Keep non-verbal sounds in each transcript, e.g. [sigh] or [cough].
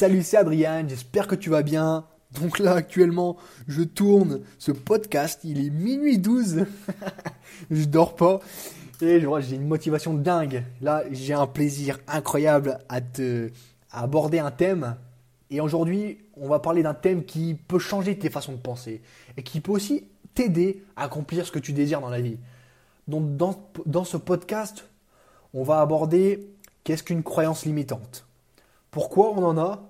Salut c'est Adrien, j'espère que tu vas bien. Donc là actuellement je tourne ce podcast, il est minuit 12, [laughs] je dors pas et j'ai une motivation dingue. Là j'ai un plaisir incroyable à te aborder un thème et aujourd'hui on va parler d'un thème qui peut changer tes façons de penser et qui peut aussi t'aider à accomplir ce que tu désires dans la vie. Donc dans, dans ce podcast on va aborder qu'est-ce qu'une croyance limitante? Pourquoi on en a,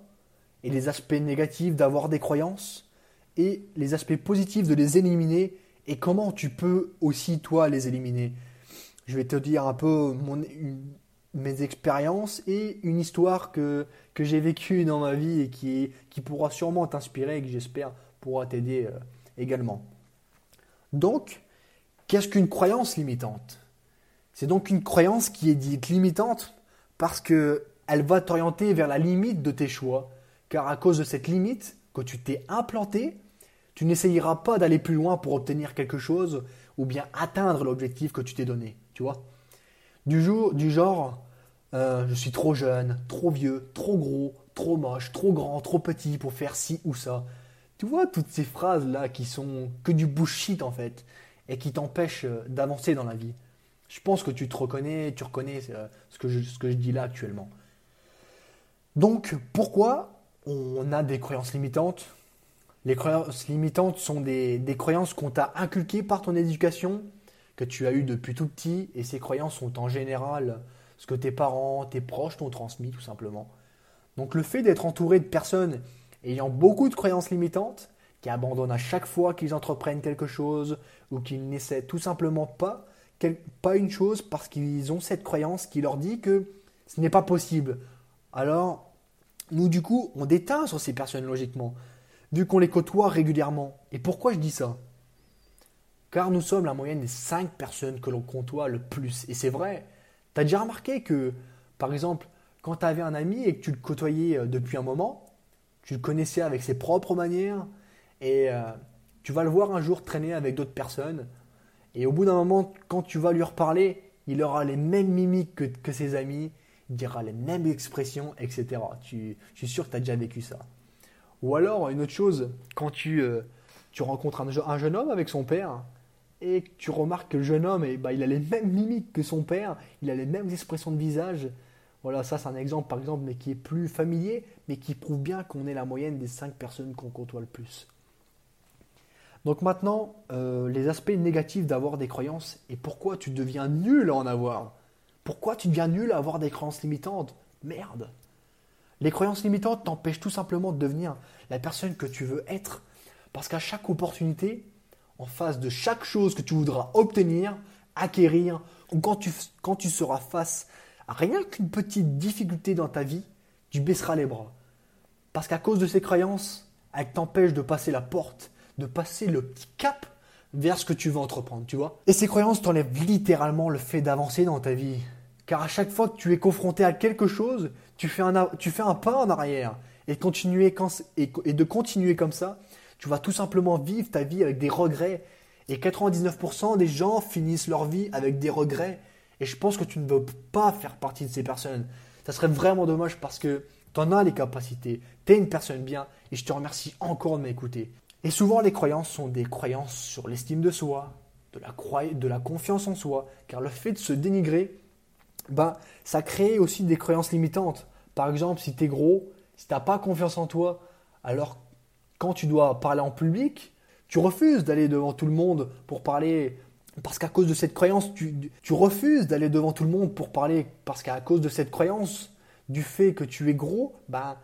et les aspects négatifs d'avoir des croyances, et les aspects positifs de les éliminer, et comment tu peux aussi, toi, les éliminer. Je vais te dire un peu mes expériences et une histoire que, que j'ai vécue dans ma vie et qui, qui pourra sûrement t'inspirer et que j'espère pourra t'aider euh, également. Donc, qu'est-ce qu'une croyance limitante? C'est donc une croyance qui est dite limitante parce que elle va t'orienter vers la limite de tes choix. Car à cause de cette limite que tu t'es implanté, tu n'essayeras pas d'aller plus loin pour obtenir quelque chose ou bien atteindre l'objectif que tu t'es donné. Tu vois du, jour, du genre, euh, je suis trop jeune, trop vieux, trop gros, trop moche, trop grand, trop petit pour faire ci ou ça. Tu vois toutes ces phrases-là qui sont que du bullshit en fait et qui t'empêchent euh, d'avancer dans la vie. Je pense que tu te reconnais, tu reconnais euh, ce que ce que je dis là actuellement. Donc, pourquoi on a des croyances limitantes Les croyances limitantes sont des, croyances qu'on t'a inculquées par ton éducation, que tu as eues depuis tout petit, et ces croyances sont en général ce que tes parents, tes proches t'ont transmis tout simplement. Donc le fait d'être entouré de personnes ayant beaucoup de croyances limitantes, qui abandonnent à chaque fois qu'ils entreprennent quelque chose, ou qu'ils n'essaient tout simplement pas, pas une chose parce qu'ils ont cette croyance qui leur dit que ce n'est pas possible, alors, nous, du coup, on déteint sur ces personnes logiquement, vu qu'on les côtoie régulièrement. Et pourquoi je dis ça? Car nous sommes la moyenne des 5 personnes que l'on côtoie le plus. Et c'est vrai, tu as déjà remarqué que, par exemple, quand tu avais un ami et que tu le côtoyais euh, depuis un moment, tu le connaissais avec ses propres manières, et euh, tu vas le voir un jour traîner avec d'autres personnes, et au bout d'un moment, quand tu vas lui reparler, il aura les mêmes mimiques que, que ses amis, dira les mêmes expressions, etc. Tu, je suis sûr que tu as déjà vécu ça. Ou alors, une autre chose, quand tu, euh, tu rencontres un, jeune homme avec son père, et tu remarques que le jeune homme, eh ben, il a les mêmes mimiques que son père, il a les mêmes expressions de visage. Voilà, ça c'est un exemple par exemple, mais qui est plus familier, mais qui prouve bien qu'on est la moyenne des 5 personnes qu'on côtoie le plus. Donc maintenant, euh, les aspects négatifs d'avoir des croyances et pourquoi tu deviens nul à en avoir. Pourquoi tu deviens nul à avoir des croyances limitantes? Merde Les croyances limitantes t'empêchent tout simplement de devenir la personne que tu veux être. Parce qu'à chaque opportunité, en face de chaque chose que tu voudras obtenir, acquérir, ou quand tu, quand tu seras face à rien qu'une petite difficulté dans ta vie, tu baisseras les bras. Parce qu'à cause de ces croyances, elles t'empêchent de passer la porte, de passer le petit cap vers ce que tu veux entreprendre, tu vois. Et ces croyances t'enlèvent littéralement le fait d'avancer dans ta vie. Car à chaque fois que tu es confronté à quelque chose, tu fais un, tu fais un pas en arrière. Et, continuer, et de continuer comme ça, tu vas tout simplement vivre ta vie avec des regrets. Et 99% des gens finissent leur vie avec des regrets. Et je pense que tu ne veux pas faire partie de ces personnes. Ça serait vraiment dommage parce que tu en as les capacités. Tu es une personne bien. Et je te remercie encore de m'écouter. Et souvent, les croyances sont des croyances sur l'estime de soi, de la, de la confiance en soi, car le fait de se dénigrer, ben, ça crée aussi des croyances limitantes. Par exemple, si tu es gros, si tu n'as pas confiance en toi, alors quand tu dois parler en public, tu refuses d'aller devant tout le monde pour parler, parce qu'à cause de cette croyance, tu, tu refuses d'aller devant tout le monde pour parler, parce qu'à cause de cette croyance, du fait que tu es gros, ben,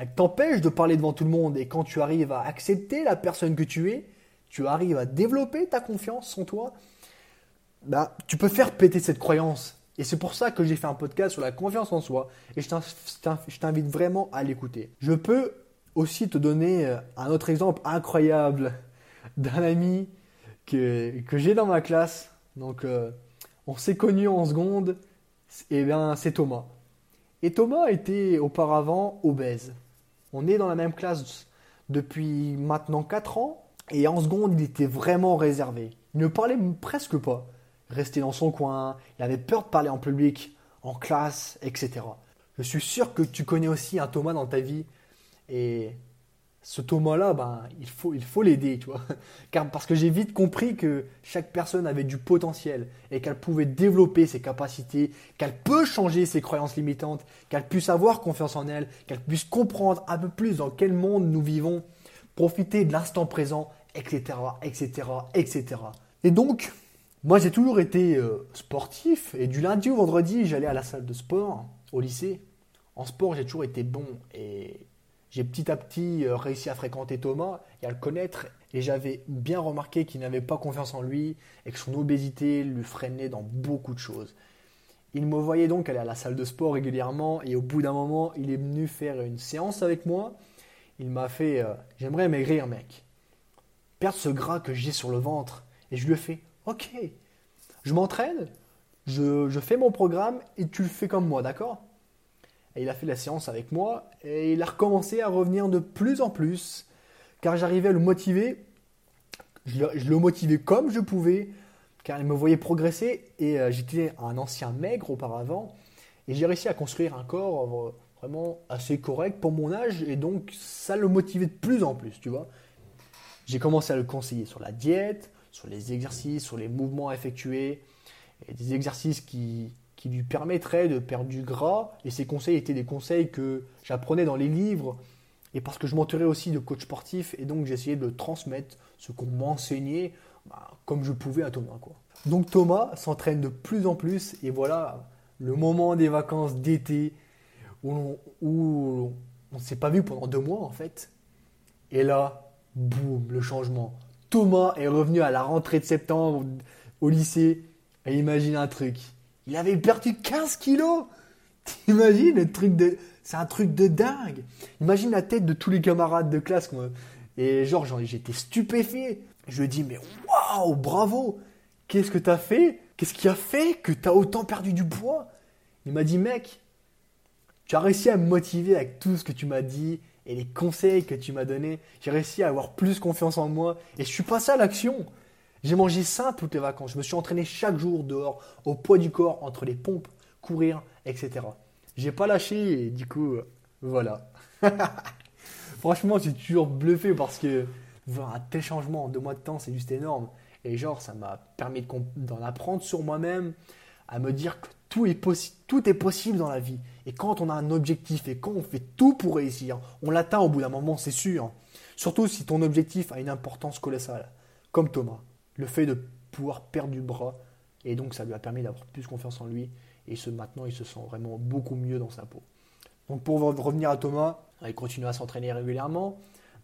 elle t'empêche de parler devant tout le monde. Et quand tu arrives à accepter la personne que tu es, tu arrives à développer ta confiance en toi, bah, tu peux faire péter cette croyance. Et c'est pour ça que j'ai fait un podcast sur la confiance en soi. Et je t'invite vraiment à l'écouter. Je peux aussi te donner euh, un autre exemple incroyable [laughs] d'un ami que, que j'ai dans ma classe. Donc, euh, on s'est connus en seconde. Et bien, c'est Thomas. Et Thomas était auparavant obèse. On est dans la même classe depuis maintenant 4 ans. Et en seconde, il était vraiment réservé. Il ne parlait presque pas. Restait dans son coin. Il avait peur de parler en public, en classe, etc. Je suis sûr que tu connais aussi un Thomas dans ta vie. Et ce Thomas-là, ben, il faut il faut l'aider, tu vois. [laughs] Car parce que j'ai vite compris que chaque personne avait du potentiel et qu'elle pouvait développer ses capacités, qu'elle peut changer ses croyances limitantes, qu'elle puisse avoir confiance en elle, qu'elle puisse comprendre un peu plus dans quel monde nous vivons, profiter de l'instant présent, etc., etc., etc. Et donc, moi j'ai toujours été euh, sportif et du lundi au vendredi, j'allais à la salle de sport au lycée. En sport, j'ai toujours été bon et j'ai petit à petit euh, réussi à fréquenter Thomas et à le connaître. Et j'avais bien remarqué qu'il n'avait pas confiance en lui et que son obésité lui freinait dans beaucoup de choses. Il me voyait donc aller à la salle de sport régulièrement et au bout d'un moment, il est venu faire une séance avec moi. Il m'a fait euh, J'aimerais maigrir, mec. Perdre ce gras que j'ai sur le ventre. Et je lui ai fait Ok, je m'entraîne, je, je fais mon programme et tu le fais comme moi, d'accord? Et il a fait la séance avec moi et il a recommencé à revenir de plus en plus car j'arrivais à le motiver. Je le, motivais comme je pouvais car il me voyait progresser et euh, j'étais un ancien maigre auparavant et j'ai réussi à construire un corps euh, vraiment assez correct pour mon âge et donc ça le motivait de plus en plus, tu vois. J'ai commencé à le conseiller sur la diète, sur les exercices, sur les mouvements à effectuer des exercices qui, qui lui permettrait de perdre du gras. Et ces conseils étaient des conseils que j'apprenais dans les livres. Et parce que je m'entourais aussi de coach sportif, et donc j'essayais de transmettre ce qu'on m'enseignait bah, comme je pouvais à Thomas. Quoi. Donc Thomas s'entraîne de plus en plus, et voilà le moment des vacances d'été où on ne s'est pas vu pendant deux mois en fait. Et là, boum, le changement. Thomas est revenu à la rentrée de septembre au lycée, et imagine un truc il avait perdu 15 kilos. T'imagines le truc de. C'est un truc de dingue. Imagine la tête de tous les camarades de classe. Et genre, j'étais stupéfait. Je lui dit, mais waouh, bravo. Qu'est-ce que t'as fait? Qu'est-ce qui a fait que t'as autant perdu du poids? Il m'a dit, mec, tu as réussi à me motiver avec tout ce que tu m'as dit et les conseils que tu m'as donnés. J'ai réussi à avoir plus confiance en moi et je suis passé à l'action. J'ai mangé sain toutes les vacances. Je me suis entraîné chaque jour dehors, au poids du corps, entre les pompes, courir, etc. J'ai pas lâché et du coup, euh, voilà. [laughs] Franchement, j'ai toujours bluffé parce que voir un tel changement en deux mois de temps, c'est juste énorme. Et genre, ça m'a permis d'en apprendre sur moi-même, à me dire que tout est, tout est possible dans la vie. Et quand on a un objectif et quand on fait tout pour réussir, on l'atteint au bout d'un moment, c'est sûr. Surtout si ton objectif a une importance colossale, comme Thomas le fait de pouvoir perdre du bras. Et donc, ça lui a permis d'avoir plus confiance en lui. Et ce, maintenant, il se sent vraiment beaucoup mieux dans sa peau. Donc, pour revenir à Thomas, il continue à s'entraîner régulièrement.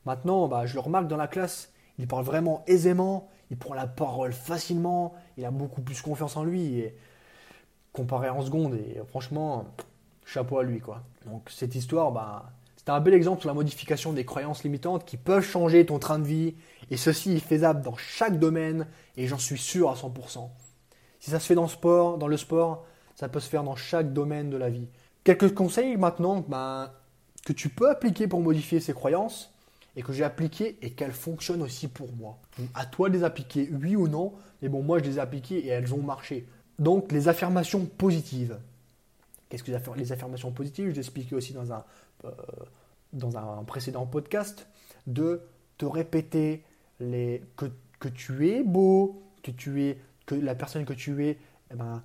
Maintenant, bah, je le remarque dans la classe, il parle vraiment aisément, il prend la parole facilement, il a beaucoup plus confiance en lui. Et comparé en seconde, et franchement, chapeau à lui. quoi. Donc, cette histoire, bah, c'est un bel exemple sur la modification des croyances limitantes qui peuvent changer ton train de vie. Et ceci est faisable dans chaque domaine et j'en suis sûr à 100%. Si ça se fait dans le sport, ça peut se faire dans chaque domaine de la vie. Quelques conseils maintenant ben, que tu peux appliquer pour modifier ces croyances et que j'ai appliquées et qu'elles fonctionnent aussi pour moi. à toi de les appliquer, oui ou non, mais bon, moi je les ai appliquées et elles ont marché. Donc les affirmations positives. Qu'est-ce que les affirmations positives? Je l'ai expliqué aussi dans un dans un précédent podcast, de te répéter les, que, que tu es beau, que tu es, que la personne que tu es, eh ben,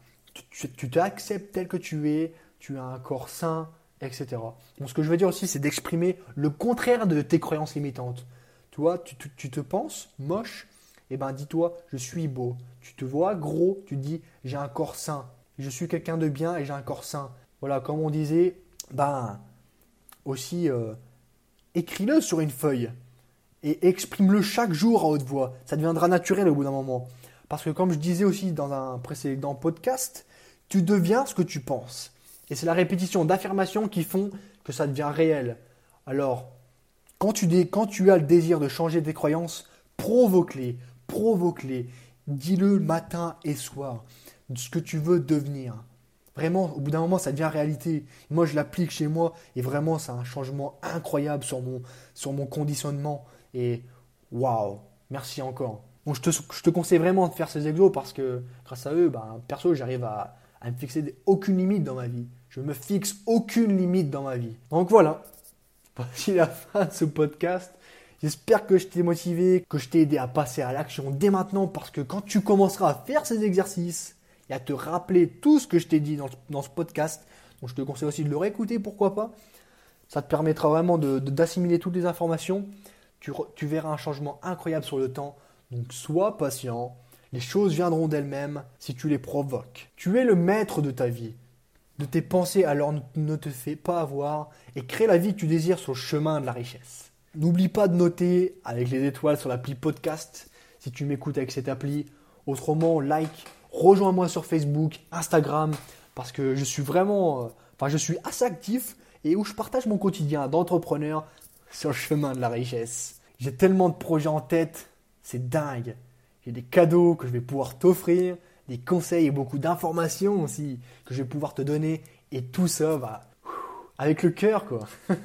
tu t'acceptes tel que tu es, tu as un corps sain, etc. Donc ce que je veux dire aussi, c'est d'exprimer le contraire de tes croyances limitantes. Tu vois, tu, tu, te penses moche, eh ben dis-toi, je suis beau. Tu te vois gros, tu dis, j'ai un corps sain. Je suis quelqu'un de bien et j'ai un corps sain. Voilà, comme on disait, ben, aussi, euh, écris-le sur une feuille et exprime-le chaque jour à haute voix. Ça deviendra naturel au bout d'un moment. Parce que comme je disais aussi dans un précédent podcast, tu deviens ce que tu penses. Et c'est la répétition d'affirmations qui font que ça devient réel. Alors, quand tu, quand tu as le désir de changer tes croyances, provoque-les, provoque-les. Dis-le matin et soir, ce que tu veux devenir. Vraiment, au bout d'un moment, ça devient réalité. Moi, je l'applique chez moi et vraiment, c'est un changement incroyable sur mon, sur mon conditionnement. Et waouh, merci encore. Bon, je, te, je te conseille vraiment de faire ces exos parce que grâce à eux, ben, perso, j'arrive à, à me fixer aucune limite dans ma vie. Je me fixe aucune limite dans ma vie. Donc voilà, [laughs] voici la fin de ce podcast. J'espère que je t'ai motivé, que je t'ai aidé à passer à l'action dès maintenant parce que quand tu commenceras à faire ces exercices et à te rappeler tout ce que je t'ai dit dans, ce podcast, donc je te conseille aussi de le réécouter, pourquoi pas. Ça te permettra vraiment d'assimiler toutes les informations. Tu, tu verras un changement incroyable sur le temps. Donc sois patient. Les choses viendront d'elles-mêmes si tu les provoques. Tu es le maître de ta vie de tes pensées, alors ne te fais pas avoir et crée la vie que tu désires sur le chemin de la richesse. N'oublie pas de noter avec les étoiles sur l'appli podcast si tu m'écoutes avec cette appli. Autrement, like, rejoins-moi sur Facebook, Instagram, parce que je suis vraiment, euh, enfin je suis assez actif et où je partage mon quotidien d'entrepreneur sur le chemin de la richesse. J'ai tellement de projets en tête, c'est dingue. J'ai des cadeaux que je vais pouvoir t'offrir des conseils et beaucoup d'informations aussi que je vais pouvoir te donner. Et tout ça va avec le cœur, quoi. [laughs]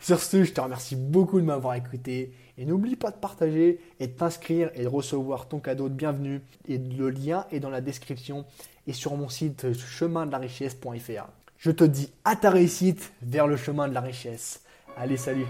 Sur ce, je te remercie beaucoup de m'avoir écouté. Et n'oublie pas de partager et de t'inscrire et de recevoir ton cadeau de bienvenue. Et le lien est dans la description et sur mon site chemin de la richesse.fr. Je te dis à ta réussite vers le chemin de la richesse. Allez, salut